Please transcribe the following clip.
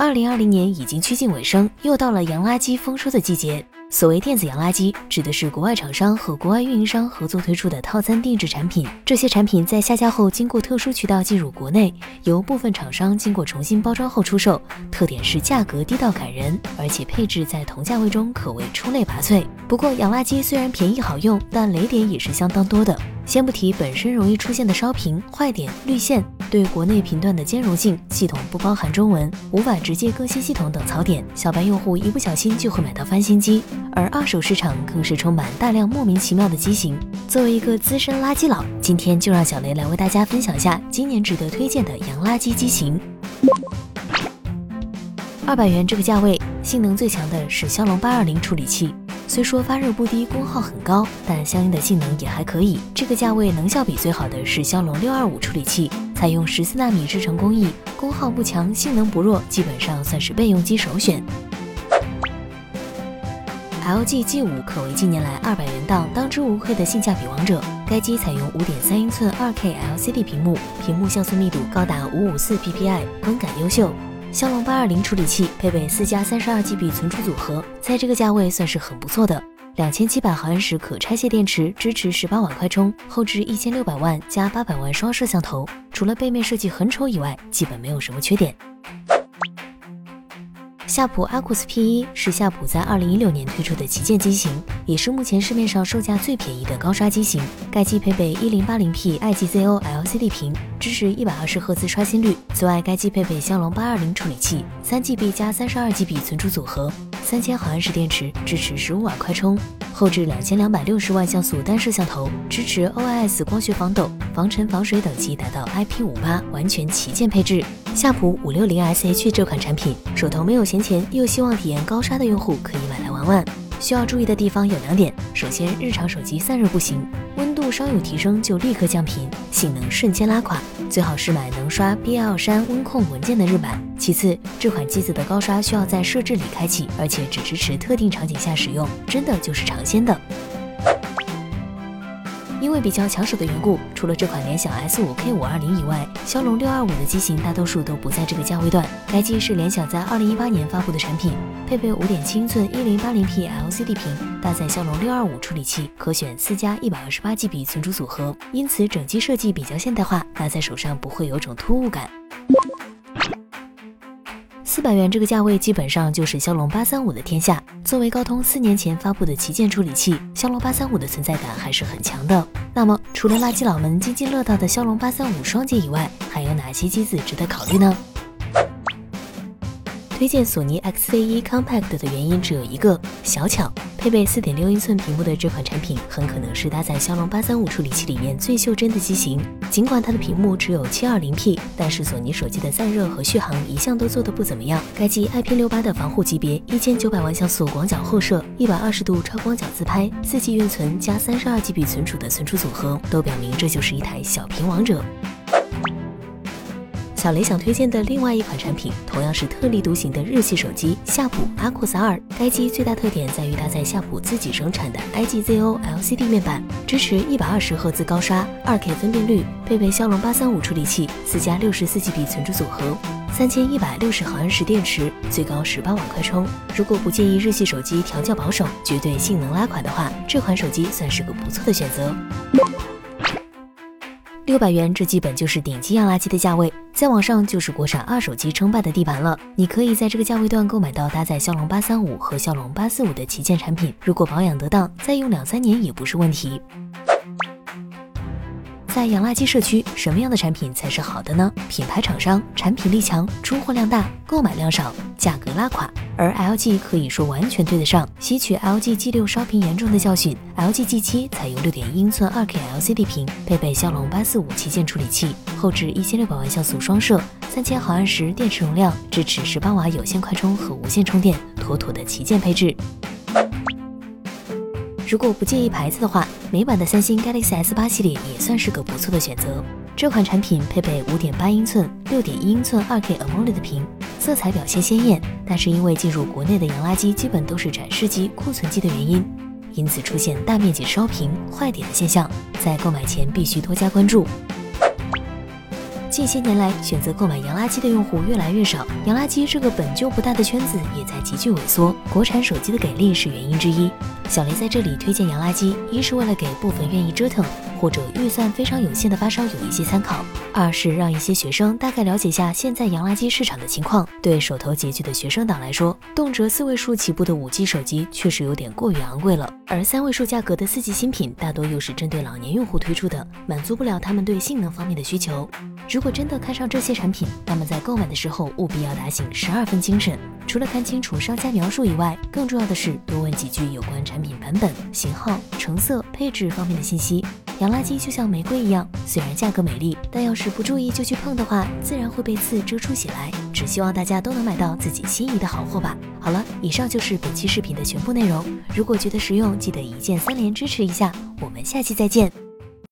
二零二零年已经趋近尾声，又到了洋垃圾丰收的季节。所谓电子洋垃圾，指的是国外厂商和国外运营商合作推出的套餐定制产品。这些产品在下架后，经过特殊渠道进入国内，由部分厂商经过重新包装后出售。特点是价格低到感人，而且配置在同价位中可谓出类拔萃。不过，洋垃圾虽然便宜好用，但雷点也是相当多的。先不提本身容易出现的烧屏、坏点、绿线，对国内频段的兼容性、系统不包含中文、无法直接更新系统等槽点，小白用户一不小心就会买到翻新机。而二手市场更是充满大量莫名其妙的机型。作为一个资深垃圾佬，今天就让小雷来为大家分享下今年值得推荐的洋垃圾机型。二百元这个价位，性能最强的是骁龙八二零处理器。虽说发热不低，功耗很高，但相应的性能也还可以。这个价位能效比最好的是骁龙六二五处理器，采用十四纳米制程工艺，功耗不强，性能不弱，基本上算是备用机首选。LG G 五可为近年来二百元档当之无愧的性价比王者。该机采用五点三英寸二 K LCD 屏幕，屏幕像素密度高达五五四 PPI，观感优秀。骁龙八二零处理器配备四加三十二 GB 存储组合，在这个价位算是很不错的。两千七百毫安时可拆卸电池，支持十八瓦快充，后置一千六百万加八百万双摄像头，除了背面设计很丑以外，基本没有什么缺点。夏普 Aquos P1 是夏普在二零一六年推出的旗舰机型，也是目前市面上售价最便宜的高刷机型。该机配备一零八零 P IGZO LCD 屏，支持一百二十赫兹刷新率。此外，该机配备骁龙八二零处理器，三 GB 加三十二 GB 存储组合，三千毫安时电池，支持十五瓦快充，后置两千两百六十万像素单摄像头，支持 OIS 光学防抖，防尘防水等级达到 IP 五八，完全旗舰配置。夏普五六零 SH 这款产品，手头没有闲钱又希望体验高刷的用户可以买来玩玩。需要注意的地方有两点：首先，日常手机散热不行，稍有提升就立刻降频，性能瞬间拉垮。最好是买能刷 BL 删温控文件的日版。其次，这款机子的高刷需要在设置里开启，而且只支持特定场景下使用，真的就是尝鲜的。因为比较抢手的缘故，除了这款联想 S 五 K 五二零以外，骁龙六二五的机型大多数都不在这个价位段。该机是联想在二零一八年发布的产品，配备五点七英寸一零八零 P LCD 屏，搭载骁龙六二五处理器，可选四加一百二十八 G B 存储组合，因此整机设计比较现代化，拿在手上不会有种突兀感。四百元这个价位，基本上就是骁龙八三五的天下。作为高通四年前发布的旗舰处理器，骁龙八三五的存在感还是很强的。那么，除了垃圾佬们津津乐道的骁龙八三五双节以外，还有哪些机子值得考虑呢？推荐索尼 XZ1 Compact 的原因只有一个：小巧。配备4.6英寸屏幕的这款产品，很可能是搭载骁龙835处理器里面最袖珍的机型。尽管它的屏幕只有 720P，但是索尼手机的散热和续航一向都做得不怎么样。该机 IP68 的防护级别，1900万像素广角后摄，120度超广角自拍，4G 运存加 32GB 存储的存储组合，都表明这就是一台小屏王者。小雷想推荐的另外一款产品，同样是特立独行的日系手机夏普 Aquos 二。该机最大特点在于搭载夏普自己生产的 IGZO LCD 面板，支持一百二十赫兹高刷，二 K 分辨率，配备骁龙八三五处理器，四加六十四 GB 存储组合，三千一百六十毫安时电池，最高十八瓦快充。如果不介意日系手机调教保守，绝对性能拉垮的话，这款手机算是个不错的选择。六百元，这基本就是顶级洋垃圾的价位，再往上就是国产二手机称霸的地盘了。你可以在这个价位段购买到搭载骁龙八三五和骁龙八四五的旗舰产品，如果保养得当，再用两三年也不是问题。在洋垃圾社区，什么样的产品才是好的呢？品牌厂商，产品力强，出货量大，购买量少，价格拉垮。而 LG 可以说完全对得上。吸取 LG G 六烧屏严重的教训，LG G 七采用六点英寸二 K LCD 屏，配备骁龙八四五旗舰处理器，后置一千六百万像素双摄，三千毫安时电池容量，支持十八瓦有线快充和无线充电，妥妥的旗舰配置。如果不介意牌子的话，美版的三星 Galaxy S 八系列也算是个不错的选择。这款产品配备五点八英寸、六点一英寸二 K AMOLED 屏，色彩表现鲜艳，但是因为进入国内的洋垃圾基本都是展示机、库存机的原因，因此出现大面积烧屏、坏点的现象，在购买前必须多加关注。近些年来，选择购买洋垃圾的用户越来越少，洋垃圾这个本就不大的圈子也在急剧萎缩。国产手机的给力是原因之一。小雷在这里推荐洋垃圾，一是为了给部分愿意折腾或者预算非常有限的发烧友一些参考，二是让一些学生大概了解下现在洋垃圾市场的情况。对手头拮据的学生党来说，动辄四位数起步的五 G 手机确实有点过于昂贵了，而三位数价格的四 G 新品大多又是针对老年用户推出的，满足不了他们对性能方面的需求。如果真的看上这些产品，那么在购买的时候务必要打醒十二分精神。除了看清楚商家描述以外，更重要的是多问几句有关产品版本、型号、成色、配置方面的信息。洋垃圾就像玫瑰一样，虽然价格美丽，但要是不注意就去碰的话，自然会被刺蛰出血来。只希望大家都能买到自己心仪的好货吧。好了，以上就是本期视频的全部内容。如果觉得实用，记得一键三连支持一下。我们下期再见。